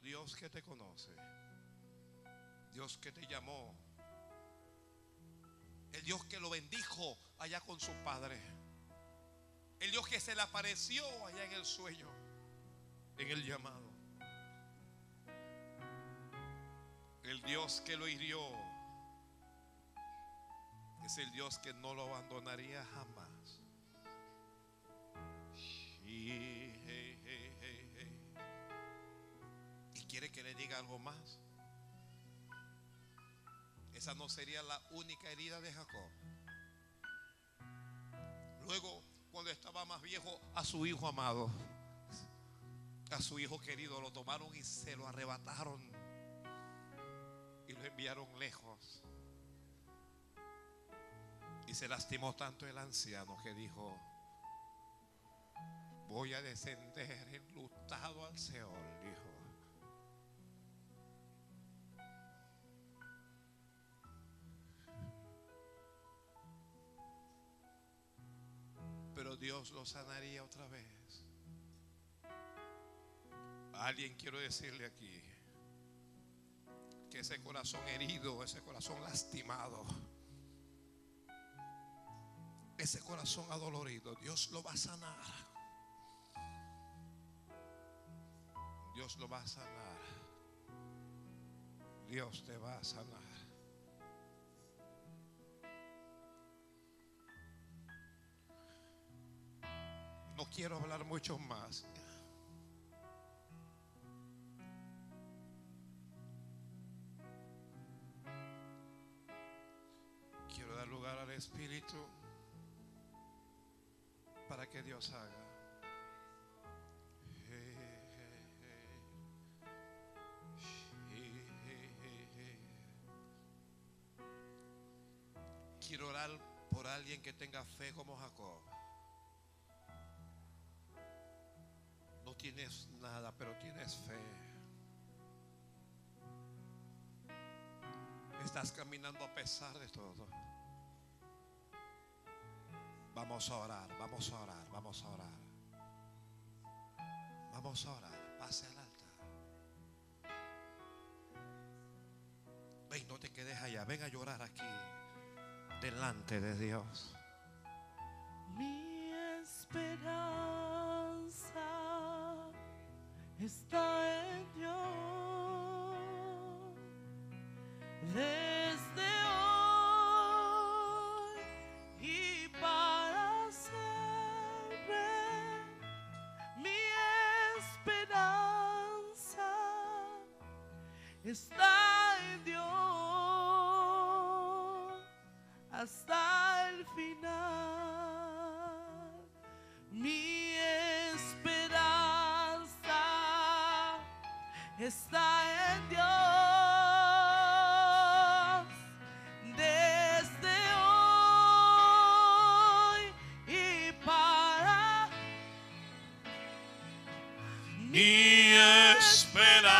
Dios que te conoce, Dios que te llamó, el Dios que lo bendijo allá con su padre, el Dios que se le apareció allá en el sueño, en el llamado, el Dios que lo hirió, es el Dios que no lo abandonaría jamás. Algo más. Esa no sería la única herida de Jacob. Luego, cuando estaba más viejo, a su hijo amado, a su hijo querido, lo tomaron y se lo arrebataron y lo enviaron lejos. Y se lastimó tanto el anciano que dijo, voy a descender enlutado al Seol, dijo. Lo sanaría otra vez. Alguien quiero decirle aquí que ese corazón herido, ese corazón lastimado, ese corazón adolorido, Dios lo va a sanar. Dios lo va a sanar. Dios te va a sanar. No quiero hablar mucho más. Quiero dar lugar al Espíritu para que Dios haga. Quiero orar por alguien que tenga fe como Jacob. Tienes nada, pero tienes fe. Estás caminando a pesar de todo. Vamos a orar, vamos a orar, vamos a orar. Vamos a orar. Pase al altar. Ven, no te quedes allá. Ven a llorar aquí. Delante de Dios. Mi esperanza está en Dios. Desde hoy y para siempre, mi esperanza está Mi esperanza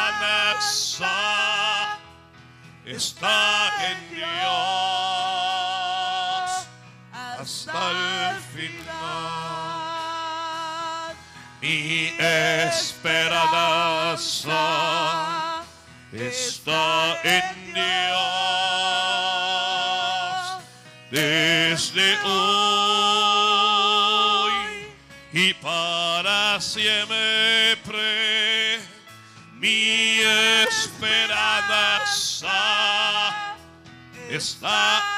está en Dios hasta el final. Mi esperanza está en Dios desde hoy y para siempre.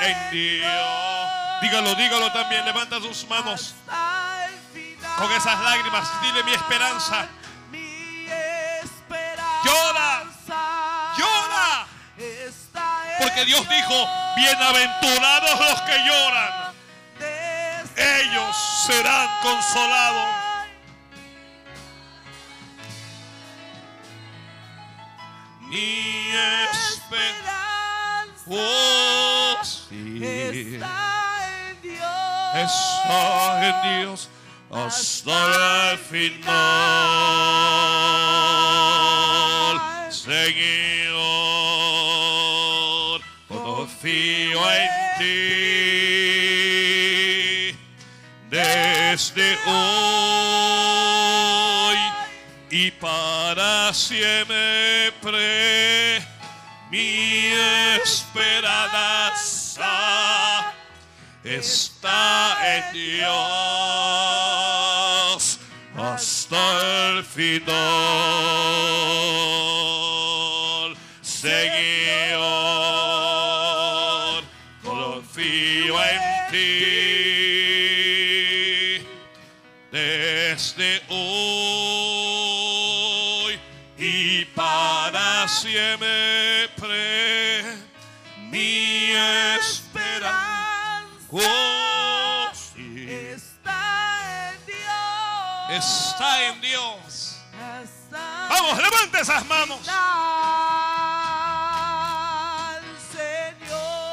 En Dios. Dígalo, dígalo también. Levanta sus manos con esas lágrimas. Dile mi esperanza. Mi esperanza Llora, llora. Porque Dios dijo, bienaventurados los que lloran. Ellos serán consolados. Mi esperanza. esperanza Oh, sí. está en Dios. está en Dios hasta el final. Señor, confío en ti desde hoy y para siempre mi esperanza está en Dios hasta el final. Levante esas manos.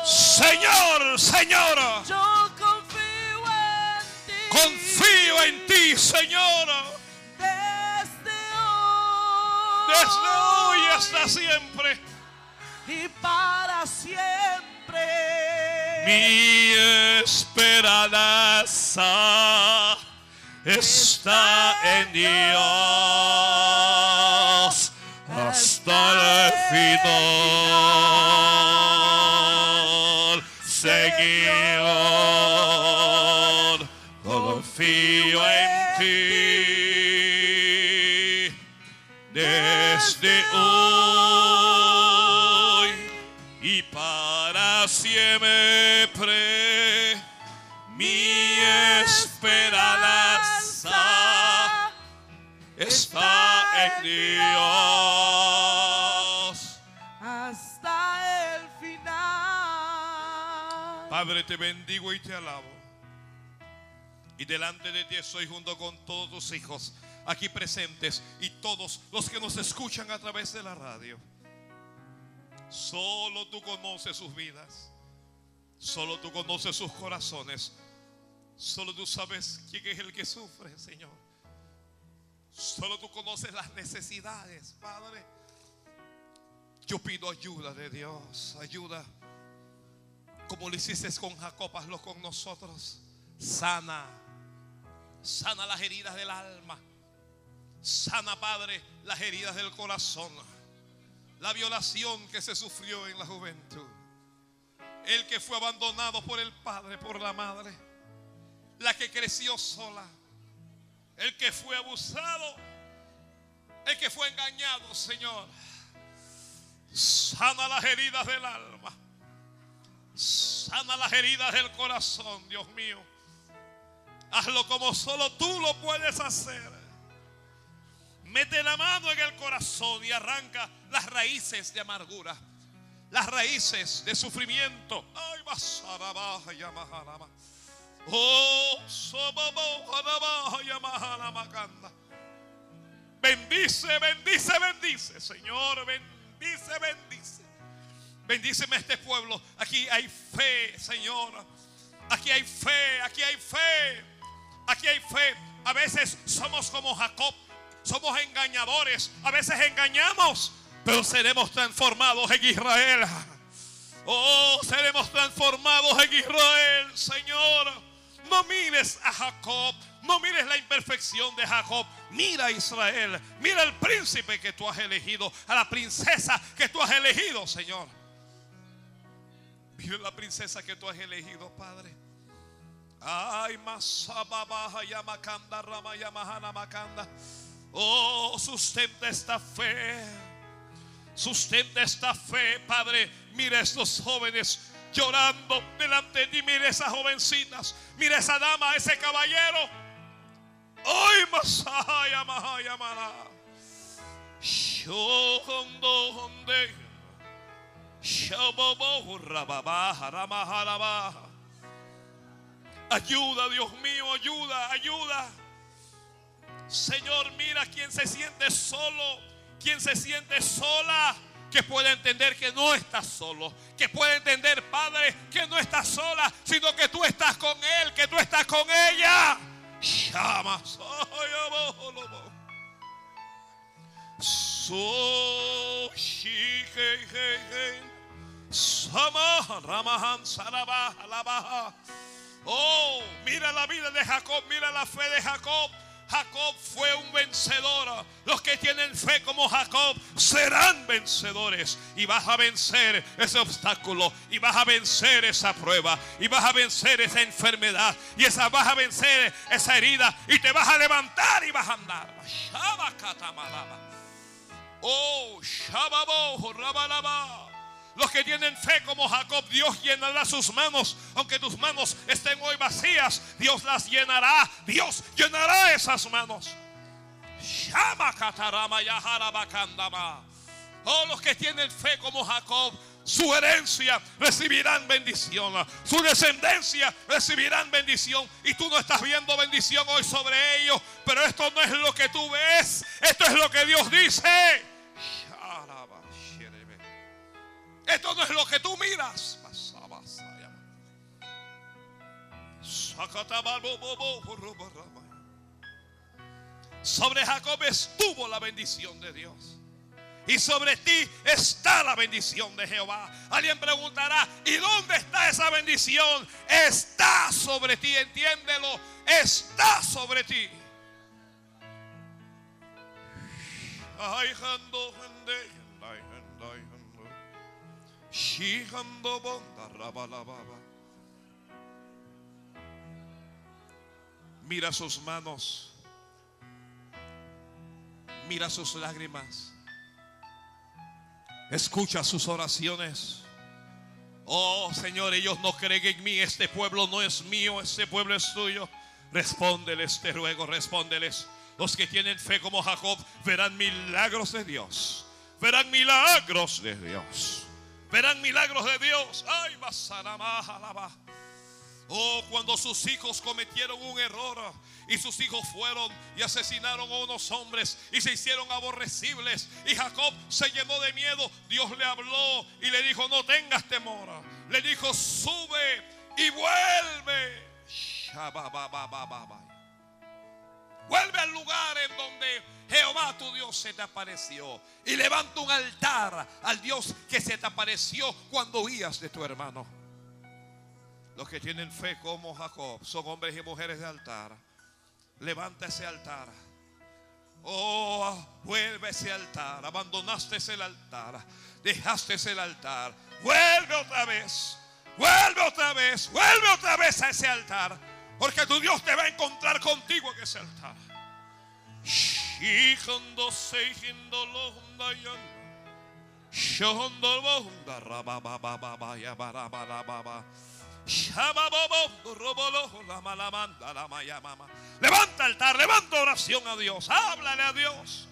Señor, Señor, Yo confío en ti. confío en ti, Señor. Desde hoy. Desde hoy hasta siempre. Y para siempre. Mi esperanza está en Dios final. Señor, confío en ti desde hoy y para siempre mi esperanza está en Dios. Te bendigo y te alabo. Y delante de ti estoy junto con todos tus hijos aquí presentes y todos los que nos escuchan a través de la radio. Solo tú conoces sus vidas. Solo tú conoces sus corazones. Solo tú sabes quién es el que sufre, Señor. Solo tú conoces las necesidades, Padre. Yo pido ayuda de Dios, ayuda. Como lo hiciste con Jacob, hazlo con nosotros. Sana, sana las heridas del alma. Sana, Padre, las heridas del corazón. La violación que se sufrió en la juventud. El que fue abandonado por el padre, por la madre. La que creció sola. El que fue abusado. El que fue engañado, Señor. Sana las heridas del alma. Sana las heridas del corazón, Dios mío. Hazlo como solo tú lo puedes hacer. Mete la mano en el corazón y arranca las raíces de amargura, las raíces de sufrimiento. Ay. Oh. Bendice, bendice, bendice, Señor, bendice, bendice. Bendíceme este pueblo. Aquí hay fe, Señor. Aquí hay fe, aquí hay fe. Aquí hay fe. A veces somos como Jacob. Somos engañadores. A veces engañamos. Pero seremos transformados en Israel. Oh, seremos transformados en Israel, Señor. No mires a Jacob. No mires la imperfección de Jacob. Mira a Israel. Mira al príncipe que tú has elegido. A la princesa que tú has elegido, Señor. La princesa que tú has elegido, Padre. Ay, masababaja yamakanda rama yamahana makanda. Oh, sustenta esta fe. Sustenta esta fe, Padre. Mira estos jóvenes llorando delante de ti. Mira esas jovencitas. Mira esa dama, ese caballero. Ay, masaya mahaya mana. Shabobo rababaja ramaharabaja. Ayuda, Dios mío, ayuda, ayuda. Señor, mira quien se siente solo, quien se siente sola, que puede entender que no está solo, que puede entender, Padre, que no está sola, sino que tú estás con él, que tú estás con ella. Llama, soy Oh, mira la vida de Jacob, mira la fe de Jacob. Jacob fue un vencedor. Los que tienen fe como Jacob serán vencedores. Y vas a vencer ese obstáculo. Y vas a vencer esa prueba. Y vas a vencer esa enfermedad. Y esa, vas a vencer esa herida. Y te vas a levantar y vas a andar. Oh, Shababo, Rabalaba. Los que tienen fe como Jacob, Dios llenará sus manos. Aunque tus manos estén hoy vacías, Dios las llenará. Dios llenará esas manos. Oh, los que tienen fe como Jacob, su herencia recibirán bendición. Su descendencia recibirán bendición. Y tú no estás viendo bendición hoy sobre ellos. Pero esto no es lo que tú ves. Esto es lo que Dios dice. Esto no es lo que tú miras. Sobre Jacob estuvo la bendición de Dios. Y sobre ti está la bendición de Jehová. Alguien preguntará, ¿y dónde está esa bendición? Está sobre ti, entiéndelo. Está sobre ti. Ay, Mira sus manos. Mira sus lágrimas. Escucha sus oraciones. Oh Señor, ellos no creen en mí. Este pueblo no es mío, este pueblo es tuyo. Respóndeles, te ruego, respóndeles. Los que tienen fe como Jacob verán milagros de Dios. Verán milagros de Dios. Verán milagros de Dios. Ay. Oh, cuando sus hijos cometieron un error y sus hijos fueron y asesinaron a unos hombres y se hicieron aborrecibles y Jacob se llenó de miedo, Dios le habló y le dijo, no tengas temor. Le dijo, sube y. Vuelve Jehová tu Dios se te apareció. Y levanta un altar al Dios que se te apareció cuando huías de tu hermano. Los que tienen fe como Jacob son hombres y mujeres de altar. Levanta ese altar. Oh, vuelve ese altar. Abandonaste ese altar. Dejaste ese altar. Vuelve otra vez. Vuelve otra vez. Vuelve otra vez a ese altar. Porque tu Dios te va a encontrar contigo en ese altar. Levanta altar, levanta oración a Dios, háblale a Dios.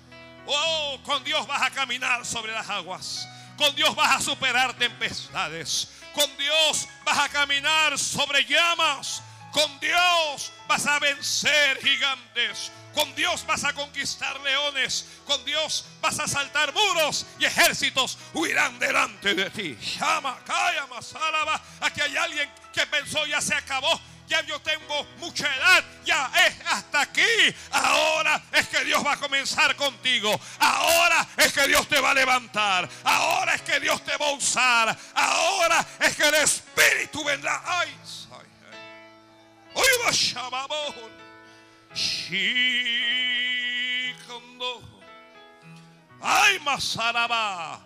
Oh, con Dios vas a caminar sobre las aguas. Con Dios vas a superar tempestades. Con Dios vas a caminar sobre llamas. Con Dios vas a vencer gigantes. Con Dios vas a conquistar leones. Con Dios vas a saltar muros y ejércitos huirán delante de ti. Llama, calla, masalaba. Aquí hay alguien que pensó ya se acabó. Ya yo tengo mucha edad, ya es hasta aquí. Ahora es que Dios va a comenzar contigo. Ahora es que Dios te va a levantar. Ahora es que Dios te va a usar. Ahora es que el Espíritu vendrá. Ay, ay, Masaraba.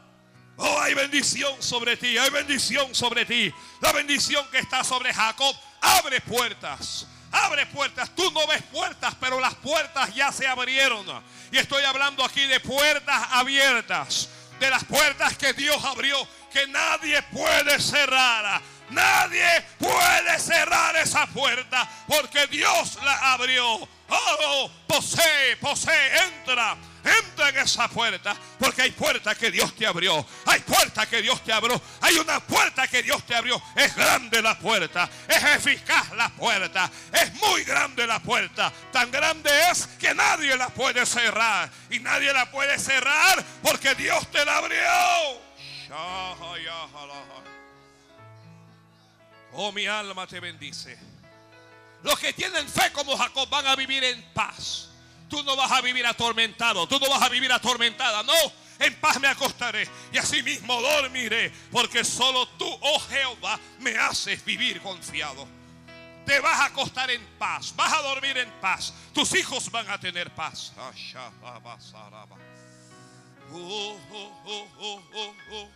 Oh, hay bendición sobre ti, hay bendición sobre ti. La bendición que está sobre Jacob abre puertas. Abre puertas. Tú no ves puertas, pero las puertas ya se abrieron. Y estoy hablando aquí de puertas abiertas. De las puertas que Dios abrió, que nadie puede cerrar. Nadie puede cerrar esa puerta porque Dios la abrió. Oh, posee, posee, entra. Entra en esa puerta porque hay puerta que Dios te abrió. Hay puerta que Dios te abrió. Hay una puerta que Dios te abrió. Es grande la puerta. Es eficaz la puerta. Es muy grande la puerta. Tan grande es que nadie la puede cerrar. Y nadie la puede cerrar porque Dios te la abrió. Oh, mi alma te bendice. Los que tienen fe como Jacob van a vivir en paz. Tú no vas a vivir atormentado. Tú no vas a vivir atormentada. No, en paz me acostaré y así mismo dormiré. Porque solo tú, oh Jehová, me haces vivir confiado. Te vas a acostar en paz, vas a dormir en paz. Tus hijos van a tener paz. Oh, oh, oh,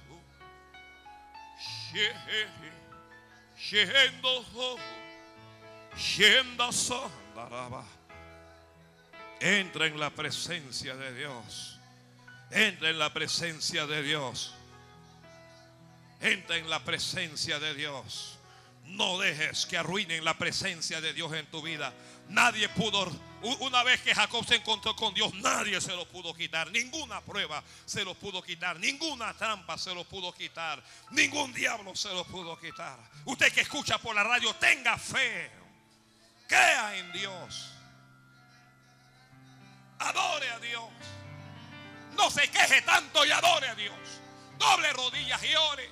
Entra en la presencia de Dios. Entra en la presencia de Dios. Entra en la presencia de Dios. No dejes que arruinen la presencia de Dios en tu vida. Nadie pudo, una vez que Jacob se encontró con Dios, nadie se lo pudo quitar. Ninguna prueba se lo pudo quitar. Ninguna trampa se lo pudo quitar. Ningún diablo se lo pudo quitar. Usted que escucha por la radio, tenga fe. Crea en Dios. Adore a Dios. No se queje tanto y adore a Dios. Doble rodillas y ore.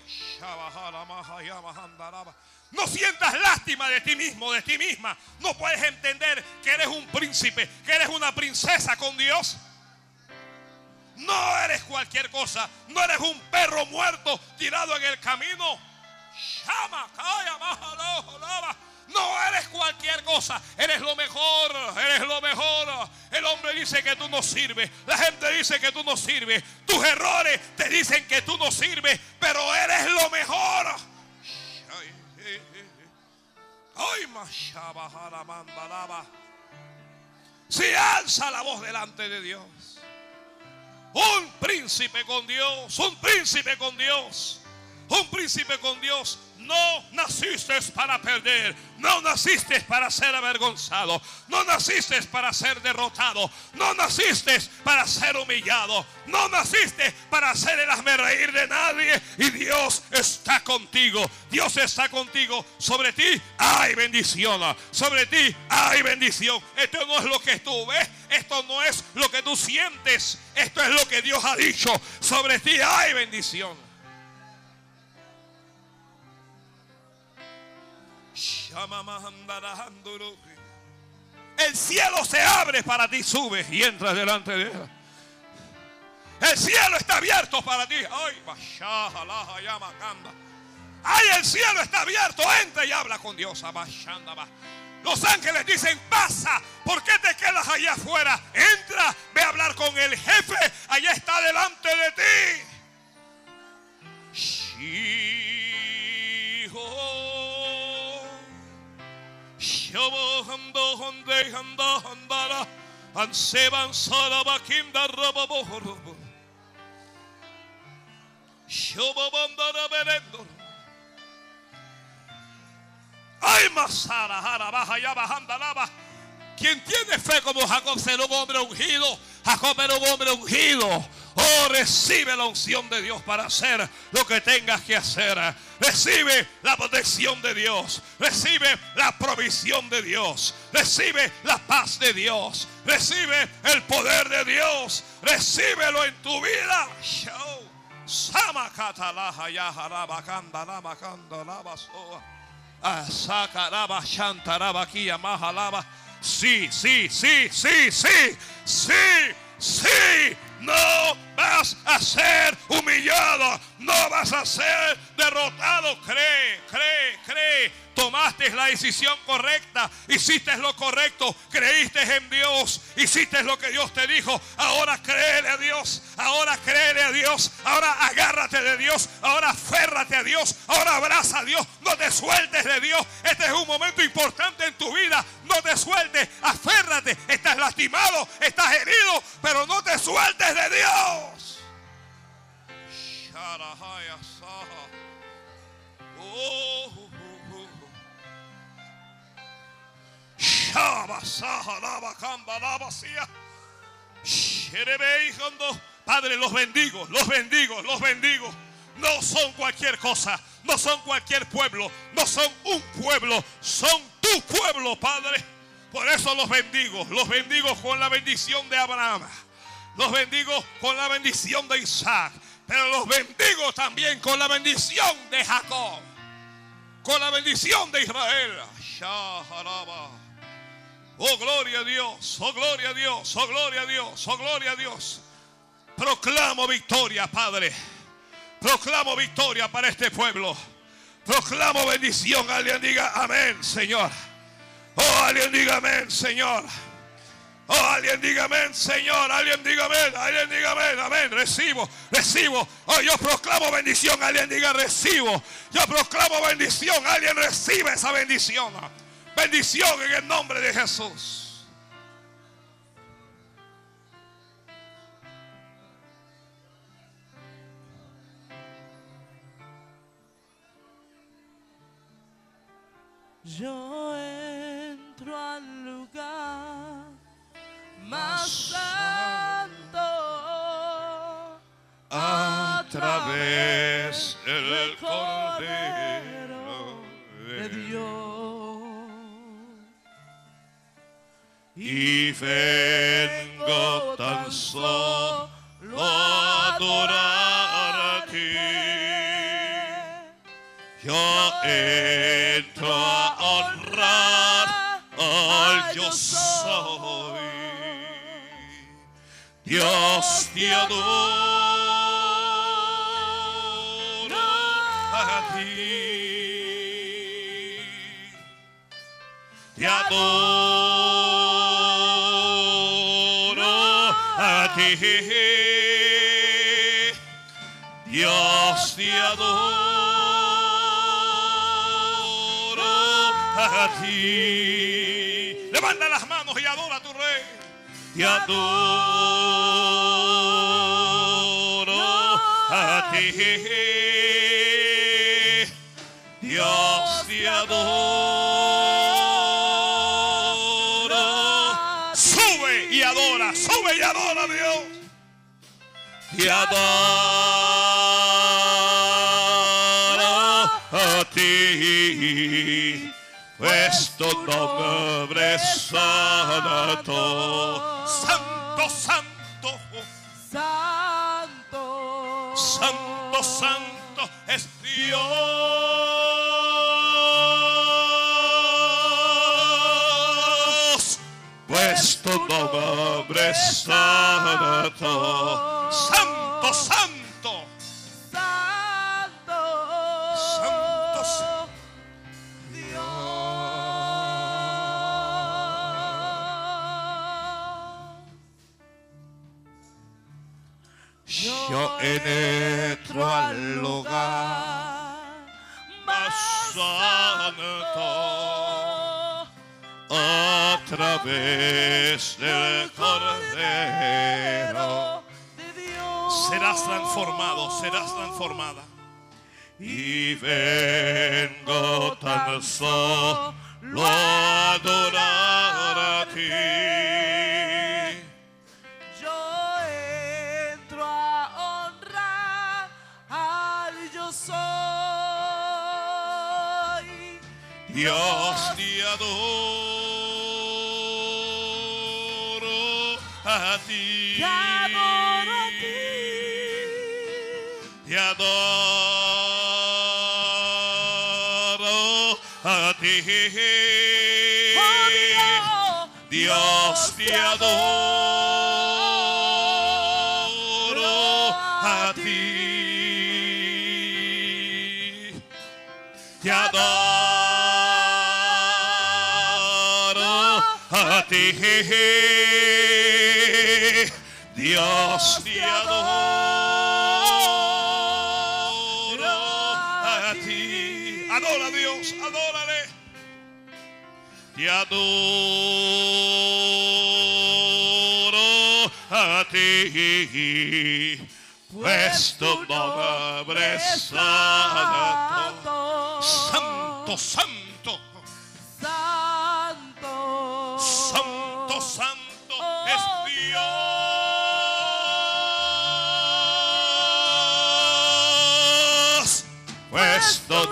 No sientas lástima de ti mismo, de ti misma. No puedes entender que eres un príncipe, que eres una princesa con Dios. No eres cualquier cosa. No eres un perro muerto tirado en el camino. No eres cualquier cosa, eres lo mejor, eres lo mejor. El hombre dice que tú no sirves, la gente dice que tú no sirves, tus errores te dicen que tú no sirves, pero eres lo mejor. Ay. Si alza la voz delante de Dios, un príncipe con Dios, un príncipe con Dios, un príncipe con Dios. No naciste para perder, no naciste para ser avergonzado, no naciste para ser derrotado, no naciste para ser humillado, no naciste para hacer el hazme reír de nadie. Y Dios está contigo, Dios está contigo. Sobre ti hay bendición, sobre ti hay bendición. Esto no es lo que tú ves, esto no es lo que tú sientes, esto es lo que Dios ha dicho. Sobre ti hay bendición. El cielo se abre para ti, subes y entras delante de él. El cielo está abierto para ti. Ay. Ay, el cielo está abierto. Entra y habla con Dios. Los ángeles dicen, pasa. ¿Por qué te quedas allá afuera? Entra, ve a hablar con el jefe. Allá está delante de ti. Shobo hando honde handa handara. Anseban saraba kinda rababo berendo. Ay, Masara, Jara, baja, ya, lava. Quien tiene fe como Jacob será un hombre ungido. Jacob un hombre ungido. Oh, recibe la unción de Dios para hacer lo que tengas que hacer. Recibe la protección de Dios. Recibe la provisión de Dios. Recibe la paz de Dios. Recibe el poder de Dios. Recíbelo en tu vida. Sama Sí, sí, sí, sí, sí, sí, sí. No vas a ser humillado, no vas a ser derrotado. Cree, cree, cree. Tomaste la decisión correcta, hiciste lo correcto, creíste en Dios, hiciste lo que Dios te dijo. Ahora créele a Dios, ahora créele a Dios, ahora agárrate de Dios, ahora aférrate a Dios, ahora abraza a Dios, no te sueltes de Dios. Este es un momento importante en tu vida, no te sueltes, aférrate. Estás lastimado, estás herido, pero no te sueltes de Dios. Oh. Padre, los bendigo, los bendigo, los bendigo. No son cualquier cosa, no son cualquier pueblo, no son un pueblo, son tu pueblo, Padre. Por eso los bendigo, los bendigo con la bendición de Abraham, los bendigo con la bendición de Isaac, pero los bendigo también con la bendición de Jacob, con la bendición de Israel. Shaharaba. Oh, gloria a Dios, oh, gloria a Dios, oh, gloria a Dios, oh, gloria a Dios. Proclamo victoria, Padre. Proclamo victoria para este pueblo. Proclamo bendición. Alguien diga amén, Señor. alguien diga amén, Señor. Oh, alguien diga amén, Señor. Alguien diga amén. Alguien diga amén. Amén. Recibo, recibo. Oh, yo proclamo bendición. Alguien diga recibo. Yo proclamo bendición. Alguien recibe esa bendición. Bendición en el nombre de Jesús. Yo entro al lugar más santo A través del Cordero Vengo tan solo adorar a ti. Yo entro a honrar al yo soy. Dios te adoro a ti. Te adoro adoro a ti. Levanta las manos y adora a tu rey. Te adoro a ti. Dios te adoro. Sube y adora, sube y adora a Dios. Adoro ti. Pues tu nombre es santo. Santo, santo, Santo. santo, santo es Dios. Pues tu nombre es santo. Santo, santo. Santo. Yo entro al lugar más santo a través del Cordero. de Dios. Serás transformado, serás transformada. Y vengo tan solo Dios te adoro a ti. Te adoro a ti. Te adoro a ti. Oh Dios, Dios te adoro a ti. Te adoro a ti. Dios te adoro a ti. Adora a Dios, adórale. Te adoro a ti. Pues tu nombre es santo. Santo, santo,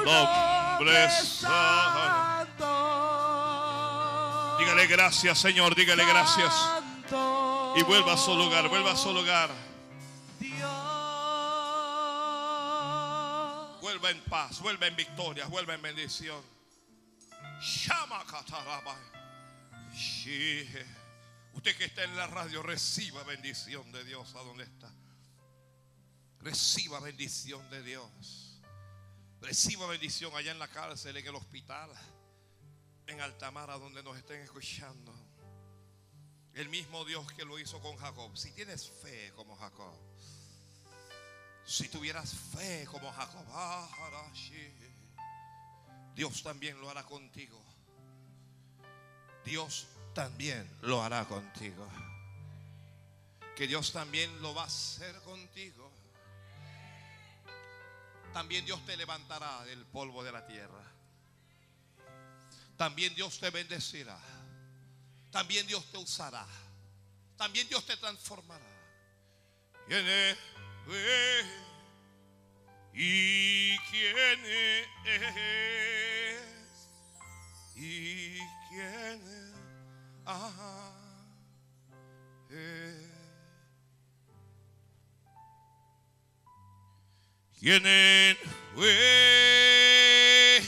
nombre santo. Dígale gracias, Señor, dígale gracias. Y vuelva a su lugar, vuelva a su lugar. Dios. Vuelva en paz, vuelva en victoria, vuelva en bendición. Shama. Usted que está en la radio, reciba bendición de Dios a donde está. Reciba bendición de Dios. Reciba bendición allá en la cárcel, en el hospital. en Altamara donde nos estén escuchando. El mismo Dios que lo hizo con Jacob. Si tienes fe como Jacob. Si tuvieras fe como Jacob. ah, Dios también lo hará contigo. Dios también lo hará contigo. Que Dios también lo va a hacer contigo. También Dios te levantará del polvo de la tierra. También Dios te bendecirá. También Dios te usará. También Dios te transformará. ¿Y quién es? ¿Y quién es? Ah, es. ¿Quién fue?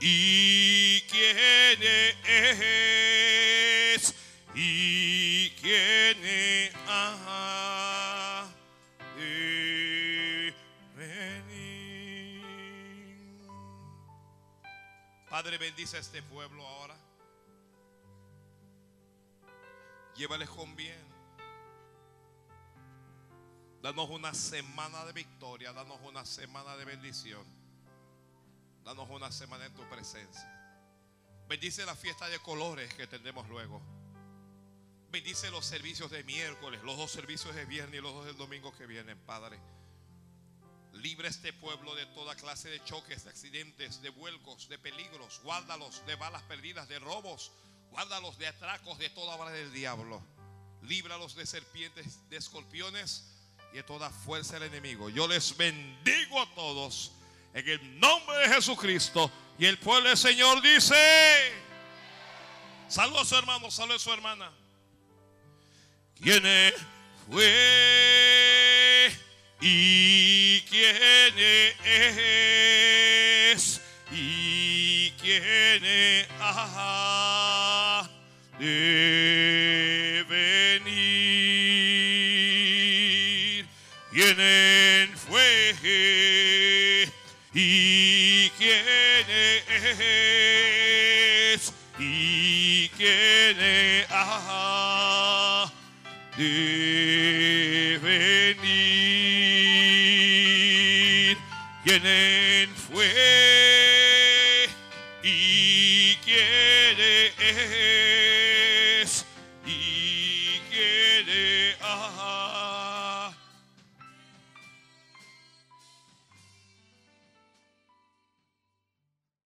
¿Y quién es? ¿Y quién ha de venir? Padre, bendice a este pueblo ahora. Llévales con bien. Danos una semana de victoria, danos una semana de bendición. Danos una semana en tu presencia. Bendice la fiesta de colores que tendremos luego. Bendice los servicios de miércoles, los dos servicios de viernes y los dos del domingo que vienen, Padre. Libre este pueblo de toda clase de choques, de accidentes, de vuelcos, de peligros. Guárdalos de balas perdidas, de robos. Guárdalos de atracos, de toda obra del diablo. Líbralos de serpientes, de escorpiones y de toda fuerza del enemigo. Yo les bendigo a todos en el nombre de Jesucristo. Y el pueblo del Señor dice: Saludos a su hermano, saludos a su hermana. ¿Quién fue?